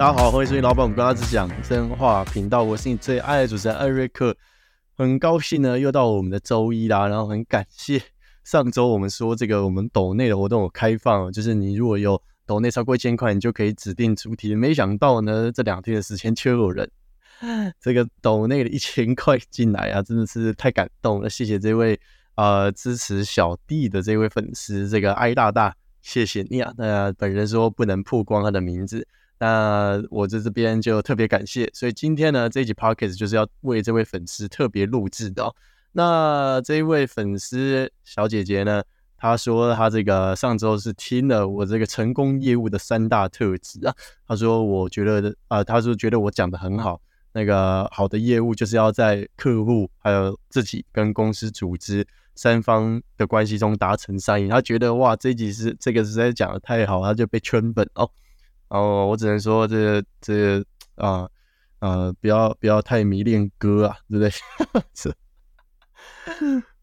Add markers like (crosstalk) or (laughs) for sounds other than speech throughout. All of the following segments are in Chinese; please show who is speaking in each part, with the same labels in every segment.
Speaker 1: 大家好，欢迎收听老板我跟大家讲真话频道，我是你最爱的主持人艾瑞克。很高兴呢，又到我们的周一啦，然后很感谢上周我们说这个我们抖内的活动有开放，就是你如果有抖内超过一千块，你就可以指定主题。没想到呢，这两天的时间却有人 (laughs) 这个抖内的一千块进来啊，真的是太感动了，谢谢这位呃支持小弟的这位粉丝，这个艾大大，谢谢你啊。那本人说不能曝光他的名字。那我在这边就特别感谢，所以今天呢这一集 podcast 就是要为这位粉丝特别录制的。那这一位粉丝小姐姐呢，她说她这个上周是听了我这个成功业务的三大特质啊，她说我觉得啊，她说觉得我讲的很好，那个好的业务就是要在客户还有自己跟公司组织三方的关系中达成善意。她觉得哇，这一集是这个实在讲的太好，她就被圈粉哦。哦，我只能说这这啊啊，不要不要太迷恋歌啊，对不对？(laughs) 是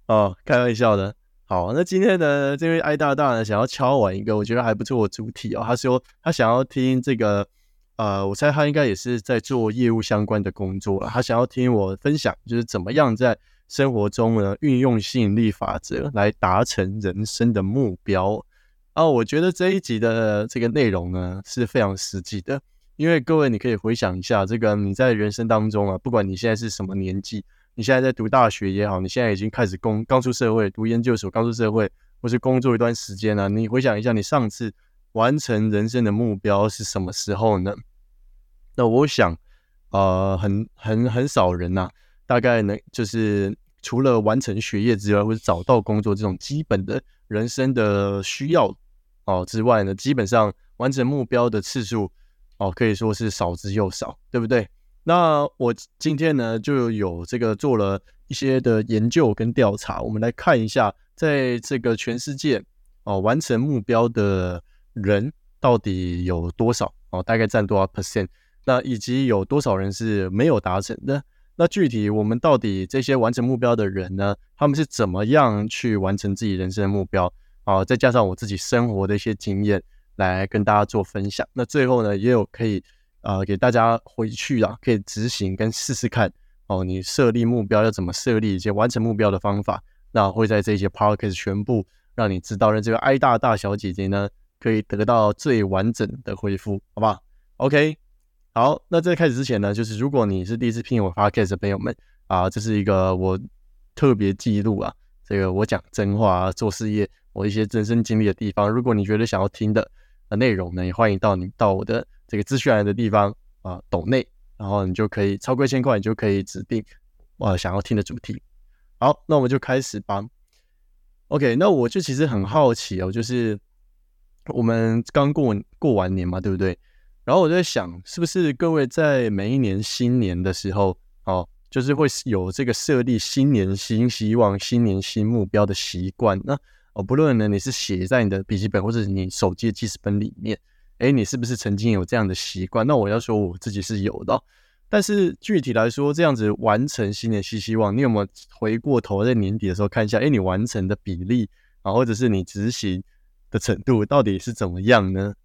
Speaker 1: 哦，开玩笑的。好，那今天呢，这位爱大大呢，想要敲完一个我觉得还不错的主题哦。他说他想要听这个，呃，我猜他应该也是在做业务相关的工作了。他想要听我分享，就是怎么样在生活中呢运用吸引力法则来达成人生的目标。哦，我觉得这一集的这个内容呢是非常实际的，因为各位你可以回想一下，这个你在人生当中啊，不管你现在是什么年纪，你现在在读大学也好，你现在已经开始工刚出社会读研究所刚出社会，或是工作一段时间了，你回想一下，你上次完成人生的目标是什么时候呢？那我想，呃，很很很少人呐，大概能就是除了完成学业之外，或者找到工作这种基本的人生的需要。哦，之外呢，基本上完成目标的次数，哦，可以说是少之又少，对不对？那我今天呢，就有这个做了一些的研究跟调查，我们来看一下，在这个全世界哦，完成目标的人到底有多少哦，大概占多少 percent？那以及有多少人是没有达成的？那具体我们到底这些完成目标的人呢，他们是怎么样去完成自己人生的目标？好，再加上我自己生活的一些经验来跟大家做分享。那最后呢，也有可以呃给大家回去啊，可以执行跟试试看哦。你设立目标要怎么设立，一些完成目标的方法，那会在这些 podcast 全部让你知道，让这个 I 大大小姐姐呢可以得到最完整的回复，好不好？OK，好，那在开始之前呢，就是如果你是第一次听我 podcast 的朋友们啊，这是一个我特别记录啊，这个我讲真话做事业。我一些人生经历的地方，如果你觉得想要听的呃内容呢，也欢迎到你到我的这个资讯栏的地方啊，抖内，然后你就可以超过一千块，你就可以指定我想要听的主题。好，那我们就开始吧。OK，那我就其实很好奇哦，就是我们刚过过完年嘛，对不对？然后我在想，是不是各位在每一年新年的时候，哦，就是会有这个设立新年新希望、新年新目标的习惯？那哦，不论呢，你是写在你的笔记本或者你手机的记事本里面，哎，你是不是曾经有这样的习惯？那我要说我自己是有的，但是具体来说，这样子完成新年新希望，你有没有回过头在年底的时候看一下，哎，你完成的比例啊，或者是你执行的程度到底是怎么样呢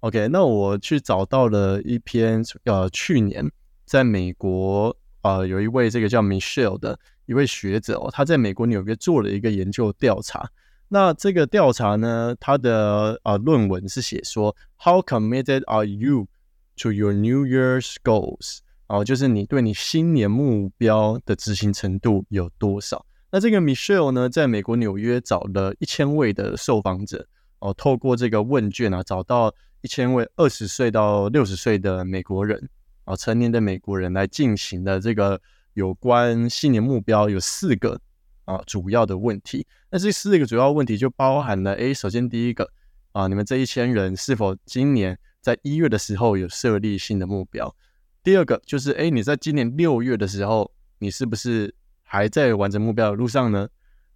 Speaker 1: ？OK，那我去找到了一篇，呃，去年在美国，呃，有一位这个叫 Michelle 的一位学者哦，他在美国纽约做了一个研究调查。那这个调查呢，它的呃论文是写说，How committed are you to your New Year's goals？哦，就是你对你新年目标的执行程度有多少？那这个 Michelle 呢，在美国纽约找了一千位的受访者，哦，透过这个问卷啊，找到一千位二十岁到六十岁的美国人，啊，成年的美国人来进行的这个有关新年目标有四个。啊，主要的问题，那这四个主要问题就包含了：诶，首先第一个啊，你们这一千人是否今年在一月的时候有设立新的目标？第二个就是：诶，你在今年六月的时候，你是不是还在完成目标的路上呢？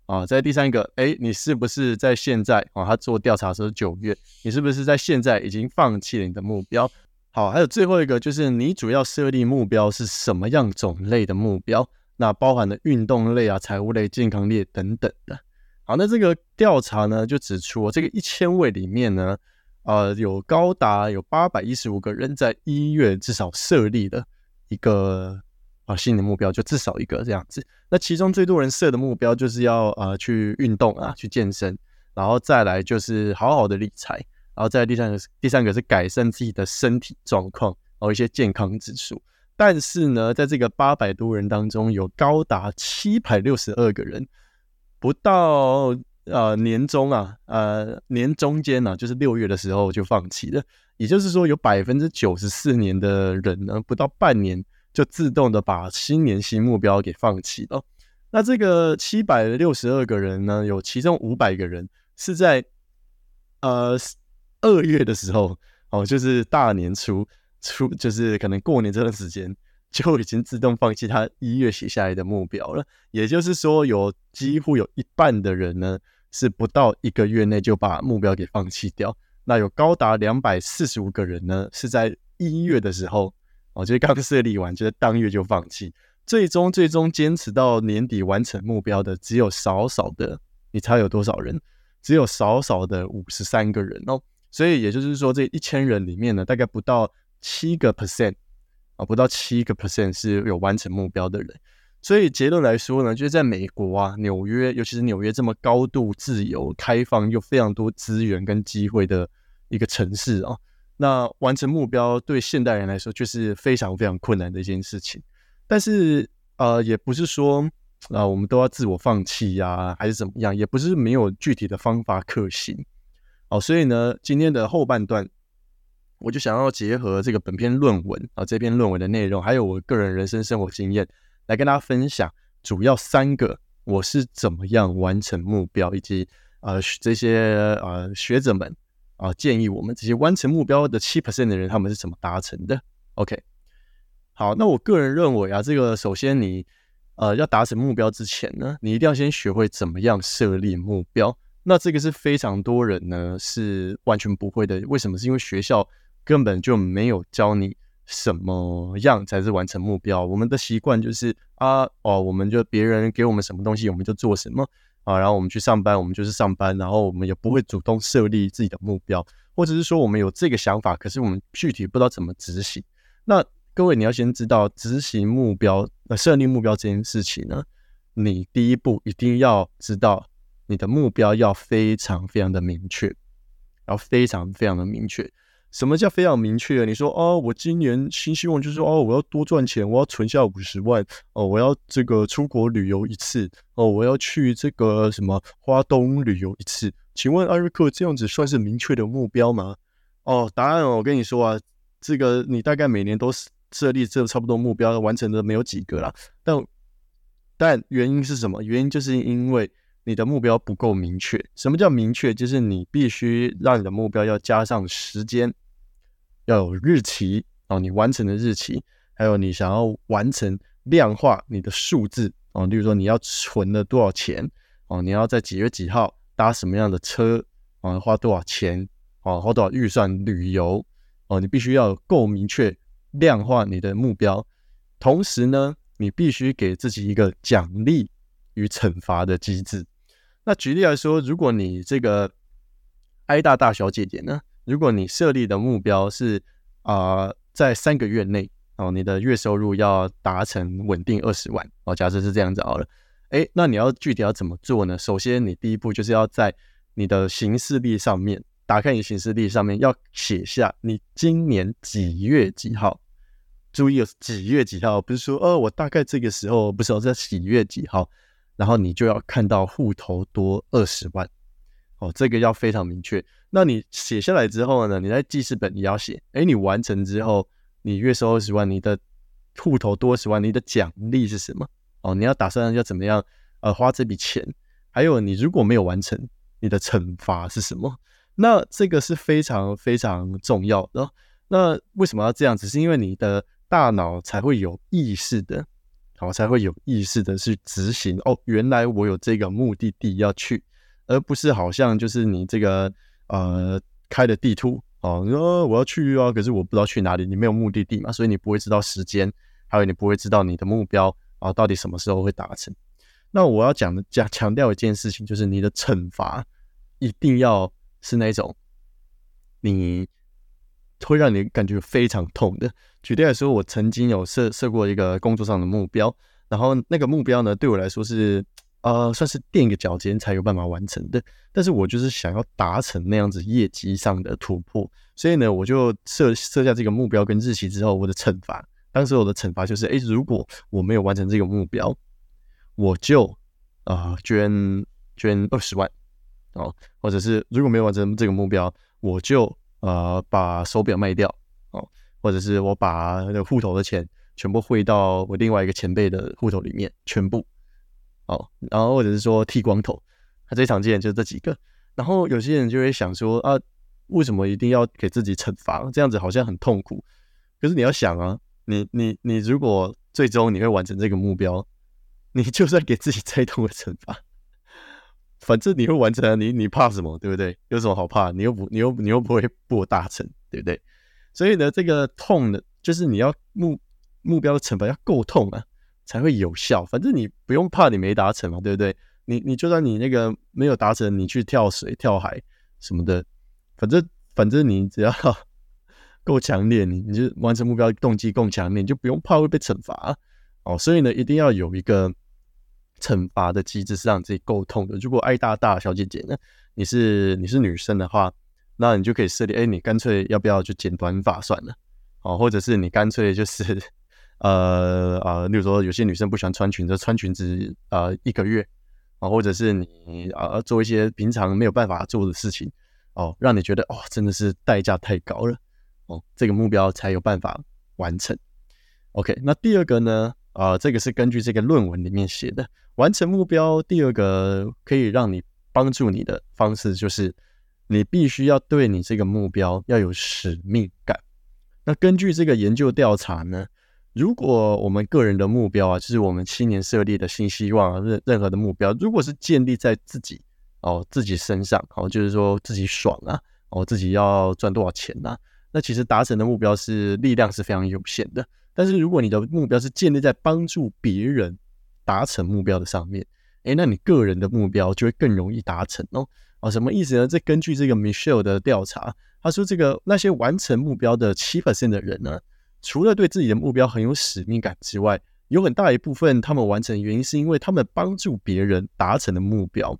Speaker 1: 啊，在第三个，诶，你是不是在现在啊？他做调查时候九月，你是不是在现在已经放弃了你的目标？好，还有最后一个就是，你主要设立目标是什么样种类的目标？那包含了运动类啊、财务类、健康类等等的。好，那这个调查呢就指出，这个一千位里面呢，呃，有高达有八百一十五个人在一月至少设立的一个啊新的目标，就至少一个这样子。那其中最多人设的目标就是要呃去运动啊，去健身，然后再来就是好好的理财，然后再第三个第三个是改善自己的身体状况，然后一些健康指数。但是呢，在这个八百多人当中，有高达七百六十二个人不到。呃，年中啊，呃，年中间呢，就是六月的时候就放弃了。也就是说，有百分之九十四年的人呢，不到半年就自动的把新年新目标给放弃了。那这个七百六十二个人呢，有其中五百个人是在呃二月的时候，哦，就是大年初初，就是可能过年这段时间。就已经自动放弃他一月写下来的目标了，也就是说，有几乎有一半的人呢，是不到一个月内就把目标给放弃掉。那有高达两百四十五个人呢，是在一月的时候，哦，就是刚设立完，就是当月就放弃。最终，最终坚持到年底完成目标的，只有少少的，你猜有多少人？只有少少的五十三个人哦。所以也就是说，这一千人里面呢，大概不到七个 percent。啊，不到七个 percent 是有完成目标的人，所以结论来说呢，就是在美国啊，纽约，尤其是纽约这么高度自由、开放又非常多资源跟机会的一个城市啊，那完成目标对现代人来说就是非常非常困难的一件事情。但是呃，也不是说啊，我们都要自我放弃呀，还是怎么样，也不是没有具体的方法可行。哦，所以呢，今天的后半段。我就想要结合这个本篇论文啊，这篇论文的内容，还有我个人人生生活经验，来跟大家分享主要三个我是怎么样完成目标，以及呃这些呃学者们啊建议我们这些完成目标的七 percent 的人，他们是怎么达成的？OK，好，那我个人认为啊，这个首先你呃要达成目标之前呢，你一定要先学会怎么样设立目标。那这个是非常多人呢是完全不会的，为什么？是因为学校。根本就没有教你什么样才是完成目标。我们的习惯就是啊哦，我们就别人给我们什么东西，我们就做什么啊。然后我们去上班，我们就是上班。然后我们也不会主动设立自己的目标，或者是说我们有这个想法，可是我们具体不知道怎么执行。那各位，你要先知道执行目标、呃设立目标这件事情呢，你第一步一定要知道你的目标要非常非常的明确，要非常非常的明确。什么叫非常明确？你说哦，我今年新希望就是说哦，我要多赚钱，我要存下五十万哦，我要这个出国旅游一次哦，我要去这个什么花东旅游一次。请问艾瑞克，这样子算是明确的目标吗？哦，答案哦我跟你说啊，这个你大概每年都设立这差不多目标，完成的没有几个啦。但但原因是什么？原因就是因为。你的目标不够明确。什么叫明确？就是你必须让你的目标要加上时间，要有日期哦，你完成的日期，还有你想要完成量化你的数字哦，例如说你要存了多少钱哦，你要在几月几号搭什么样的车啊，花多少钱哦，花多少预算旅游哦，你必须要够明确量化你的目标。同时呢，你必须给自己一个奖励与惩罚的机制。那举例来说，如果你这个 I 大大小姐姐呢，如果你设立的目标是啊，在三个月内哦，你的月收入要达成稳定二十万哦，假设是这样子好了，哎，那你要具体要怎么做呢？首先，你第一步就是要在你的行事历上面打开你行事历上面，要写下你今年几月几号。注意，几月几号，不是说哦，我大概这个时候，不是在几月几号。然后你就要看到户头多二十万，哦，这个要非常明确。那你写下来之后呢？你在记事本也要写。哎，你完成之后，你月收二十万，你的户头多十万，你的奖励是什么？哦，你要打算要怎么样？呃，花这笔钱。还有，你如果没有完成，你的惩罚是什么？那这个是非常非常重要的。那为什么要这样？只是因为你的大脑才会有意识的。我才会有意识的去执行哦，原来我有这个目的地要去，而不是好像就是你这个呃开的地图哦，你说我要去啊，可是我不知道去哪里，你没有目的地嘛，所以你不会知道时间，还有你不会知道你的目标啊到底什么时候会达成。那我要讲的讲强调一件事情，就是你的惩罚一定要是那种你会让你感觉非常痛的。举例来说，我曾经有设设过一个工作上的目标，然后那个目标呢，对我来说是呃算是垫个脚尖才有办法完成的。但是我就是想要达成那样子业绩上的突破，所以呢，我就设设下这个目标跟日期之后，我的惩罚，当时我的惩罚就是，诶，如果我没有完成这个目标，我就啊捐捐二十万哦，或者是如果没有完成这个目标，我就呃把手表卖掉哦。或者是我把那个户头的钱全部汇到我另外一个前辈的户头里面，全部哦，然后或者是说剃光头，他最常见就是这几个。然后有些人就会想说啊，为什么一定要给自己惩罚？这样子好像很痛苦。可是你要想啊，你你你如果最终你会完成这个目标，你就算给自己再痛的惩罚，反正你会完成，你你怕什么？对不对？有什么好怕？你又不你又你又不会不大成，对不对？所以呢，这个痛的，就是你要目目标的惩罚要够痛啊，才会有效。反正你不用怕你没达成嘛，对不对？你你就算你那个没有达成，你去跳水、跳海什么的，反正反正你只要 (laughs) 够强烈，你你就完成目标动机够强烈，你就不用怕会被惩罚哦。所以呢，一定要有一个惩罚的机制，是让自己够痛的。如果爱大大小姐姐呢，你是你是女生的话。那你就可以设立，哎，你干脆要不要就剪短发算了，哦，或者是你干脆就是，呃呃，例如说有些女生不喜欢穿裙子，穿裙子呃一个月，啊，或者是你啊做一些平常没有办法做的事情，哦，让你觉得哦真的是代价太高了，哦，这个目标才有办法完成。OK，那第二个呢，啊，这个是根据这个论文里面写的，完成目标第二个可以让你帮助你的方式就是。你必须要对你这个目标要有使命感。那根据这个研究调查呢，如果我们个人的目标啊，就是我们七年设立的新希望啊，任任何的目标，如果是建立在自己哦自己身上哦，就是说自己爽啊，哦自己要赚多少钱呐，那其实达成的目标是力量是非常有限的。但是如果你的目标是建立在帮助别人达成目标的上面，诶，那你个人的目标就会更容易达成哦。啊，什么意思呢？这根据这个 Michelle 的调查，他说，这个那些完成目标的七 percent 的人呢，除了对自己的目标很有使命感之外，有很大一部分他们完成原因是因为他们帮助别人达成的目标。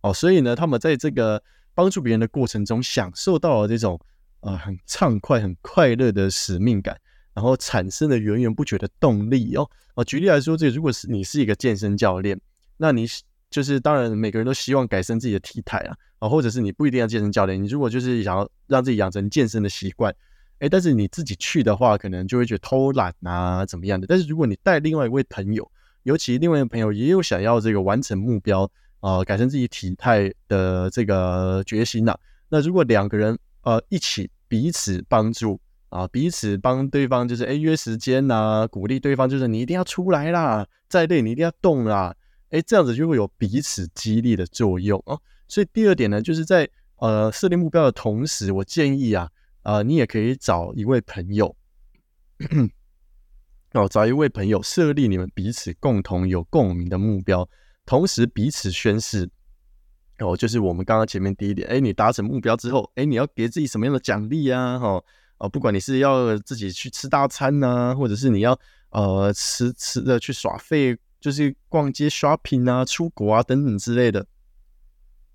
Speaker 1: 哦，所以呢，他们在这个帮助别人的过程中，享受到了这种啊很畅快、很快乐的使命感，然后产生了源源不绝的动力哦。哦，举例来说，这如果是你是一个健身教练，那你。就是当然，每个人都希望改善自己的体态啊，啊，或者是你不一定要健身教练，你如果就是想要让自己养成健身的习惯，哎，但是你自己去的话，可能就会觉得偷懒啊，怎么样的？但是如果你带另外一位朋友，尤其另外一位朋友也有想要这个完成目标啊，改善自己体态的这个决心呐，那如果两个人呃一起彼此帮助啊，彼此帮对方就是哎约时间呐，鼓励对方就是你一定要出来啦，再累你一定要动啦。哎，这样子就会有彼此激励的作用哦。所以第二点呢，就是在呃设定目标的同时，我建议啊，啊你也可以找一位朋友，哦找一位朋友设立你们彼此共同有共鸣的目标，同时彼此宣誓。哦，就是我们刚刚前面第一点，哎，你达成目标之后，哎，你要给自己什么样的奖励啊？哈，哦，不管你是要自己去吃大餐呐，或者是你要呃吃吃的去耍费。就是逛街、shopping 啊、出国啊等等之类的，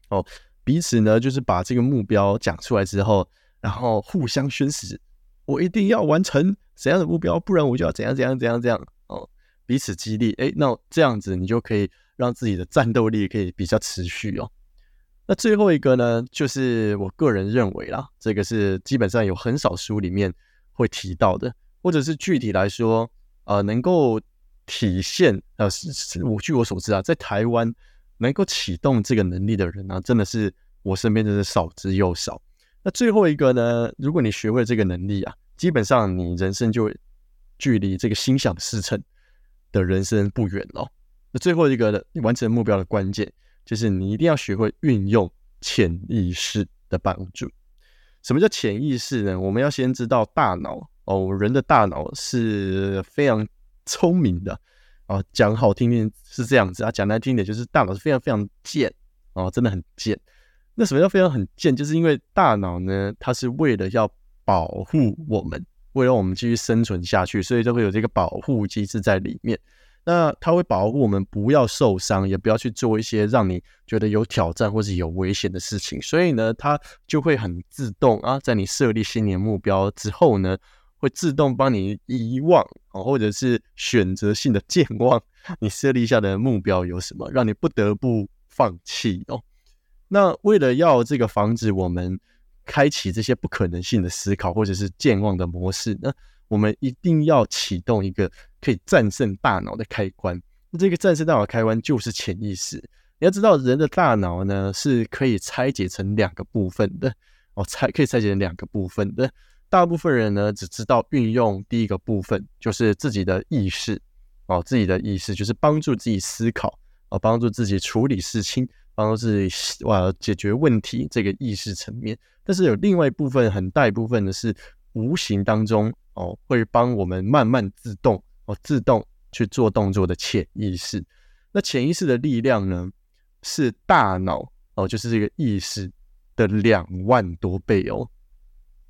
Speaker 1: 哦，彼此呢就是把这个目标讲出来之后，然后互相宣誓，我一定要完成怎样的目标，不然我就要怎样怎样怎样怎样哦，彼此激励，哎，那这样子你就可以让自己的战斗力可以比较持续哦。那最后一个呢，就是我个人认为啦，这个是基本上有很少书里面会提到的，或者是具体来说，呃，能够。体现呃，我据我所知啊，在台湾能够启动这个能力的人呢，真的是我身边真是少之又少。那最后一个呢，如果你学会这个能力啊，基本上你人生就距离这个心想事成的人生不远了。那最后一个的完成目标的关键，就是你一定要学会运用潜意识的帮助。什么叫潜意识呢？我们要先知道大脑哦，人的大脑是非常。聪明的哦，讲好听点是这样子啊，讲难听点就是大脑是非常非常贱哦，真的很贱。那什么叫非常很贱？就是因为大脑呢，它是为了要保护我们，为了我们继续生存下去，所以就会有这个保护机制在里面。那它会保护我们不要受伤，也不要去做一些让你觉得有挑战或者有危险的事情。所以呢，它就会很自动啊，在你设立新年目标之后呢，会自动帮你遗忘哦，或者是选择性的健忘 (laughs) 你设立下的目标有什么，让你不得不放弃哦。那为了要这个防止我们开启这些不可能性的思考或者是健忘的模式呢？我们一定要启动一个可以战胜大脑的开关。那这个战胜大脑开关就是潜意识。你要知道，人的大脑呢是可以拆解成两个部分的哦，拆可以拆解成两个部分的。大部分人呢只知道运用第一个部分，就是自己的意识哦，自己的意识就是帮助自己思考哦，帮助自己处理事情，帮助自己哇解决问题这个意识层面。但是有另外一部分很大一部分呢是无形当中。哦，会帮我们慢慢自动哦，自动去做动作的潜意识。那潜意识的力量呢，是大脑哦，就是这个意识的两万多倍哦。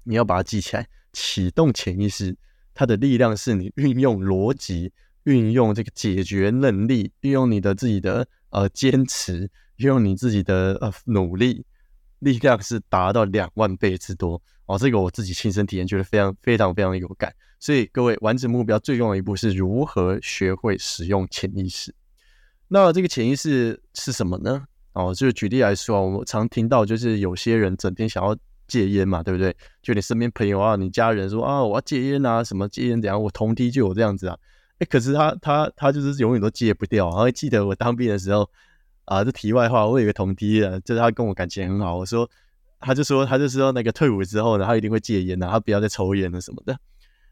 Speaker 1: 你要把它记起来，启动潜意识，它的力量是你运用逻辑、运用这个解决能力、运用你的自己的呃坚持、用你自己的呃努力。力量是达到两万倍之多哦，这个我自己亲身体验，觉得非常非常非常有感。所以各位完成目标最重要的一步是如何学会使用潜意识。那这个潜意识是什么呢？哦，就是举例来说，我们常听到就是有些人整天想要戒烟嘛，对不对？就你身边朋友啊，你家人说啊，我要戒烟啊，什么戒烟怎样？我同梯就有这样子啊，哎，可是他他他就是永远都戒不掉。然后记得我当兵的时候。啊，这题外话，我有一个同梯啊，就是他跟我感情很好。我说，他就说，他就说那个退伍之后呢，他一定会戒烟的，他不要再抽烟了什么的。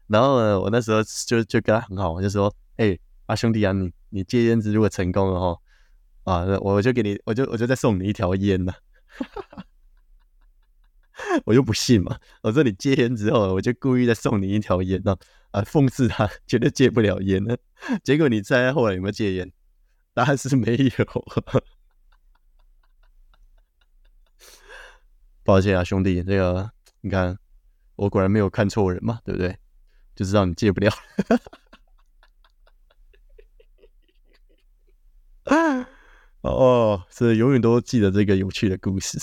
Speaker 1: 然后呢，我那时候就就跟他很好，我就说，哎，啊兄弟啊，你你戒烟如果成功了哈，啊，我就给你，我就我就再送你一条烟呢。(laughs) 我就不信嘛，我说你戒烟之后，我就故意再送你一条烟呢，啊，讽刺他绝对戒不了烟呢。(laughs) 结果你猜后来有没有戒烟？答案是没有，抱歉啊，兄弟，这个你看，我果然没有看错人嘛，对不对？就知道你戒不掉。哦，是永远都记得这个有趣的故事。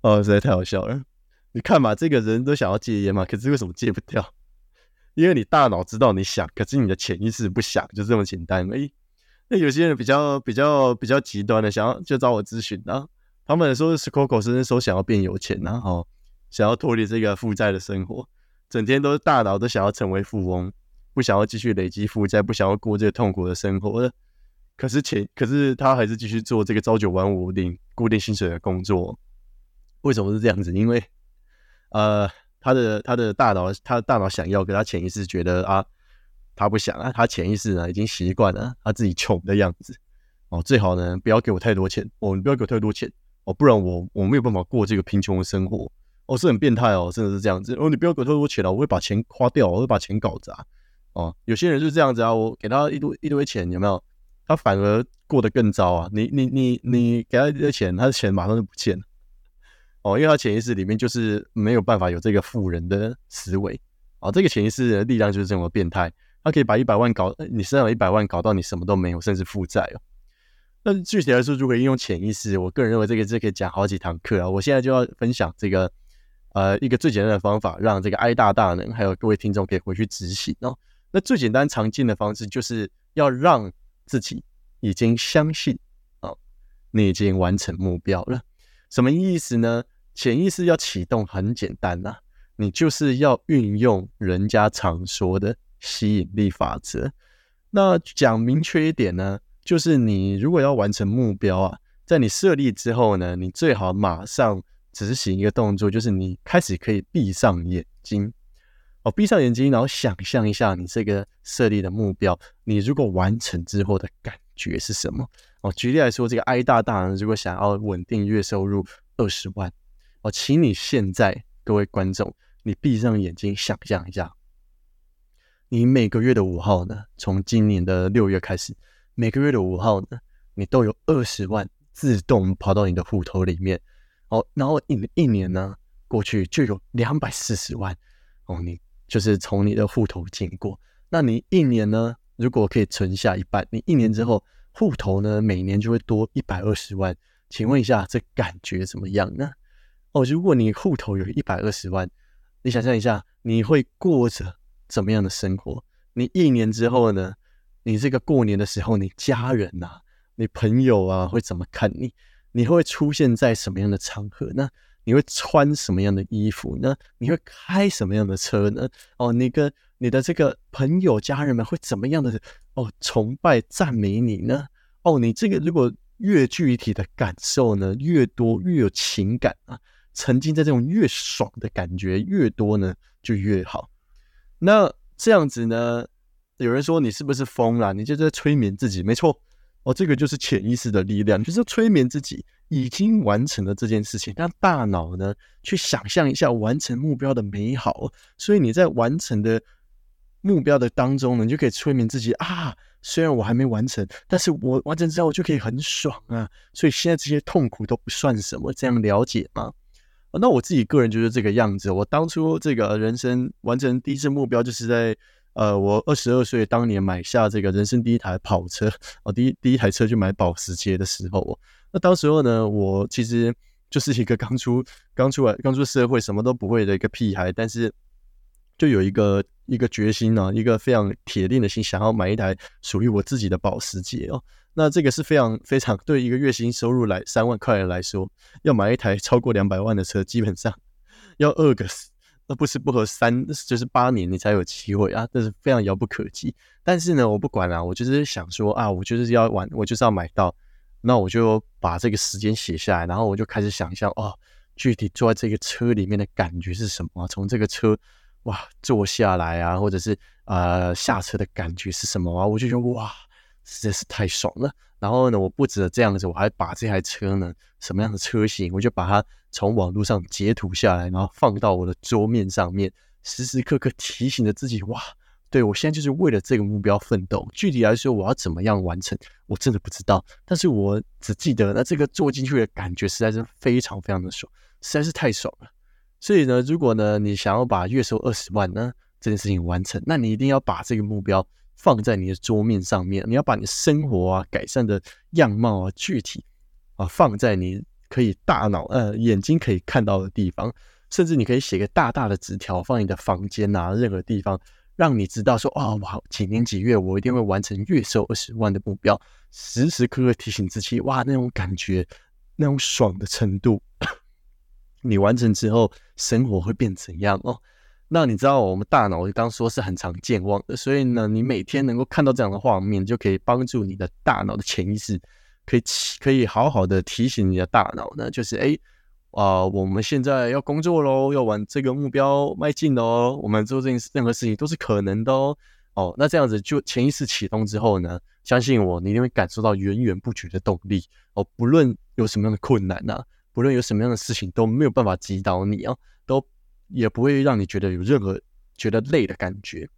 Speaker 1: 哦，实在太好笑了。你看嘛，这个人都想要戒烟嘛，可是为什么戒不掉？因为你大脑知道你想，可是你的潜意识不想，就这么简单。而已，那有些人比较比较比较极端的，想要就找我咨询啊。他们说是口口声声说想要变有钱呐，哦，想要脱离这个负债的生活，整天都是大脑都想要成为富翁，不想要继续累积负债，不想要过这个痛苦的生活。可是钱，可是他还是继续做这个朝九晚五领固定薪水的工作。为什么是这样子？因为呃。他的他的大脑，他的大脑想要，可他潜意识觉得啊，他不想啊，他潜意识呢已经习惯了他自己穷的样子哦，最好呢不要给我太多钱哦，你不要给我太多钱哦，不然我我没有办法过这个贫穷的生活哦，是很变态哦，真的是这样子哦，你不要给我太多钱了，我会把钱花掉，我会把钱搞砸哦，有些人就是这样子啊，我给他一堆一堆钱，有没有？他反而过得更糟啊，你你你你给他一堆钱，他的钱马上就不见了。哦，因为他潜意识里面就是没有办法有这个富人的思维啊，这个潜意识的力量就是这么变态，他可以把一百万搞你身上有一百万搞到你什么都没有，甚至负债哦。那具体来说，如何应用潜意识，我个人认为这个这可以讲好几堂课啊。我现在就要分享这个呃一个最简单的方法，让这个 I 大大呢，还有各位听众可以回去执行哦。那最简单常见的方式，就是要让自己已经相信啊，你已经完成目标了，什么意思呢？潜意识要启动很简单呐，你就是要运用人家常说的吸引力法则。那讲明确一点呢，就是你如果要完成目标啊，在你设立之后呢，你最好马上执行一个动作，就是你开始可以闭上眼睛哦，闭上眼睛，然后想象一下你这个设立的目标，你如果完成之后的感觉是什么？哦，举例来说，这个 I 大大呢，如果想要稳定月收入二十万。哦，请你现在各位观众，你闭上眼睛想象一下，你每个月的五号呢，从今年的六月开始，每个月的五号呢，你都有二十万自动跑到你的户头里面。哦，然后一一年呢过去就有两百四十万哦，你就是从你的户头经过。那你一年呢，如果可以存下一半，你一年之后户头呢每年就会多一百二十万。请问一下，这感觉怎么样呢？哦，如果你户头有一百二十万，你想象一下，你会过着怎么样的生活？你一年之后呢？你这个过年的时候，你家人呐，你朋友啊，会怎么看你？你会出现在什么样的场合呢？你会穿什么样的衣服呢？你会开什么样的车呢？哦，你跟你的这个朋友、家人们会怎么样的哦崇拜、赞美你呢？哦，你这个如果越具体的感受呢，越多越有情感啊，沉浸在这种越爽的感觉越多呢，就越好。那这样子呢，有人说你是不是疯了？你就在催眠自己？没错。哦，这个就是潜意识的力量，就是催眠自己已经完成了这件事情，让大脑呢去想象一下完成目标的美好。所以你在完成的目标的当中呢，你就可以催眠自己啊，虽然我还没完成，但是我完成之后我就可以很爽啊。所以现在这些痛苦都不算什么，这样了解吗？那我自己个人就是这个样子。我当初这个人生完成第一次目标，就是在。呃，我二十二岁当年买下这个人生第一台跑车，哦，第一第一台车就买保时捷的时候哦，那当时候呢，我其实就是一个刚出刚出来刚出社会什么都不会的一个屁孩，但是就有一个一个决心呢，一个非常铁定的心，想要买一台属于我自己的保时捷哦。那这个是非常非常对一个月薪收入来三万块的来说，要买一台超过两百万的车，基本上 (laughs) 要饿个。那不是不合三，就是八年你才有机会啊，这是非常遥不可及。但是呢，我不管了，我就是想说啊，我就是要玩，我就是要买到，那我就把这个时间写下来，然后我就开始想象哦，具体坐在这个车里面的感觉是什么？从这个车哇坐下来啊，或者是呃下车的感觉是什么啊？我就觉得哇，实在是太爽了。然后呢，我不止这样子，我还把这台车呢，什么样的车型，我就把它从网络上截图下来，然后放到我的桌面上面，时时刻刻提醒着自己，哇，对我现在就是为了这个目标奋斗。具体来说，我要怎么样完成，我真的不知道。但是我只记得，那这个坐进去的感觉实在是非常非常的爽，实在是太爽了。所以呢，如果呢你想要把月收二十万呢这件事情完成，那你一定要把这个目标。放在你的桌面上面，你要把你生活啊改善的样貌啊具体啊放在你可以大脑呃眼睛可以看到的地方，甚至你可以写个大大的纸条放你的房间啊任何地方，让你知道说哦哇几年几月我一定会完成月收二十万的目标，时时刻刻提醒自己哇那种感觉那种爽的程度，(coughs) 你完成之后生活会变怎样哦？那你知道我们大脑刚说是很常健忘的，所以呢，你每天能够看到这样的画面，就可以帮助你的大脑的潜意识，可以可以好好的提醒你的大脑呢，就是哎啊，我们现在要工作喽，要往这个目标迈进喽，我们做这件任何事情都是可能的哦。哦，那这样子就潜意识启动之后呢，相信我，你一定会感受到源源不绝的动力哦。不论有什么样的困难呐，不论有什么样的事情都没有办法击倒你啊，都。也不会让你觉得有任何觉得累的感觉。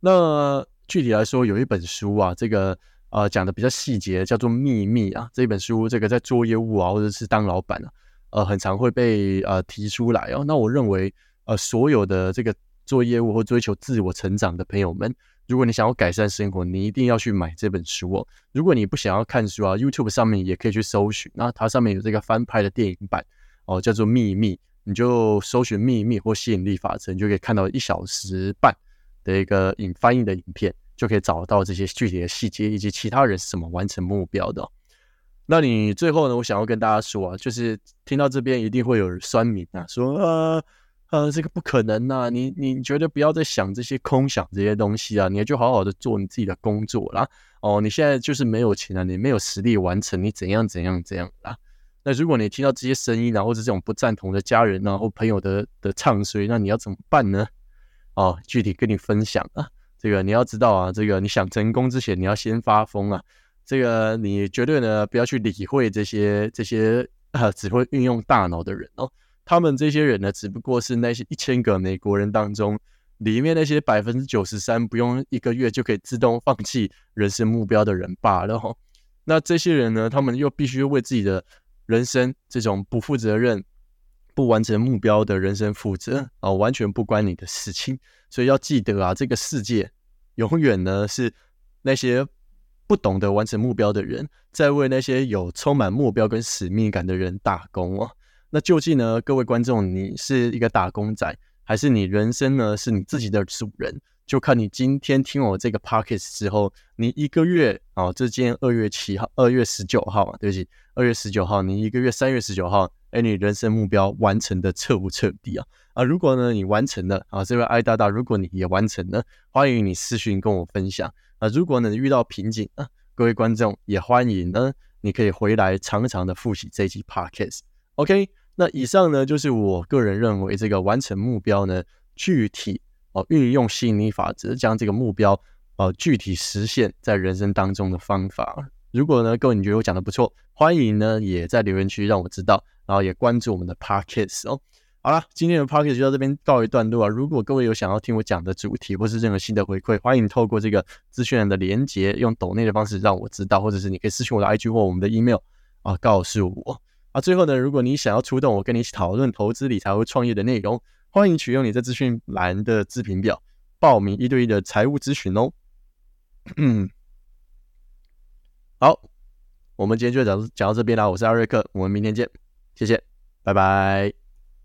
Speaker 1: 那具体来说，有一本书啊，这个呃讲的比较细节，叫做《秘密》啊。这本书，这个在做业务啊，或者是当老板啊，呃，很常会被呃提出来哦。那我认为，呃，所有的这个做业务或追求自我成长的朋友们，如果你想要改善生活，你一定要去买这本书哦。如果你不想要看书啊，YouTube 上面也可以去搜寻，那它上面有这个翻拍的电影版哦，叫做《秘密》。你就搜寻秘密或吸引力法则，你就可以看到一小时半的一个影翻译的影片，就可以找到这些具体的细节以及其他人是怎么完成目标的。那你最后呢？我想要跟大家说啊，就是听到这边一定会有酸民啊，说呃呃这个不可能呐，你你觉得不要再想这些空想这些东西啊，你就好好的做你自己的工作啦。哦，你现在就是没有钱啊，你没有实力完成，你怎样怎样怎样啦。那如果你听到这些声音啊，或者这种不赞同的家人啊或朋友的的唱衰，那你要怎么办呢？哦，具体跟你分享啊，这个你要知道啊，这个你想成功之前，你要先发疯啊，这个你绝对呢不要去理会这些这些啊只会运用大脑的人哦，他们这些人呢只不过是那些一千个美国人当中里面那些百分之九十三不用一个月就可以自动放弃人生目标的人罢了哈。那这些人呢，他们又必须为自己的人生这种不负责任、不完成目标的人生负责啊，完全不关你的事情。所以要记得啊，这个世界永远呢是那些不懂得完成目标的人，在为那些有充满目标跟使命感的人打工哦。那究竟呢，各位观众，你是一个打工仔，还是你人生呢是你自己的主人？就看你今天听我这个 podcast 之后，你一个月啊，这今天二月七号，二月十九号嘛，对不起，二月十九号，你一个月三月十九号，哎，你人生目标完成的彻不彻底啊？啊，如果呢你完成了啊，这位爱大大，如果你也完成了，欢迎你私讯跟我分享啊。如果呢遇到瓶颈啊，各位观众也欢迎呢，你可以回来长长的复习这一期 podcast。OK，那以上呢就是我个人认为这个完成目标呢具体。哦，运用吸引力法则将这个目标呃具体实现在人生当中的方法。如果呢各位你觉得我讲的不错，欢迎呢也在留言区让我知道，然后也关注我们的 podcast 哦。好了，今天的 podcast 就到这边告一段落啊。如果各位有想要听我讲的主题或是任何新的回馈，欢迎透过这个资讯栏的连接，用抖内的方式让我知道，或者是你可以私信我的 IG 或我们的 email 啊，告诉我。啊，最后呢，如果你想要出动我跟你一起讨论投资理财或创业的内容。欢迎取用你在资讯栏的咨评表报名一对一的财务咨询哦。嗯，(clears throat) 好，我们今天就讲讲到这边啦。我是艾瑞克，我们明天见，谢谢，拜拜。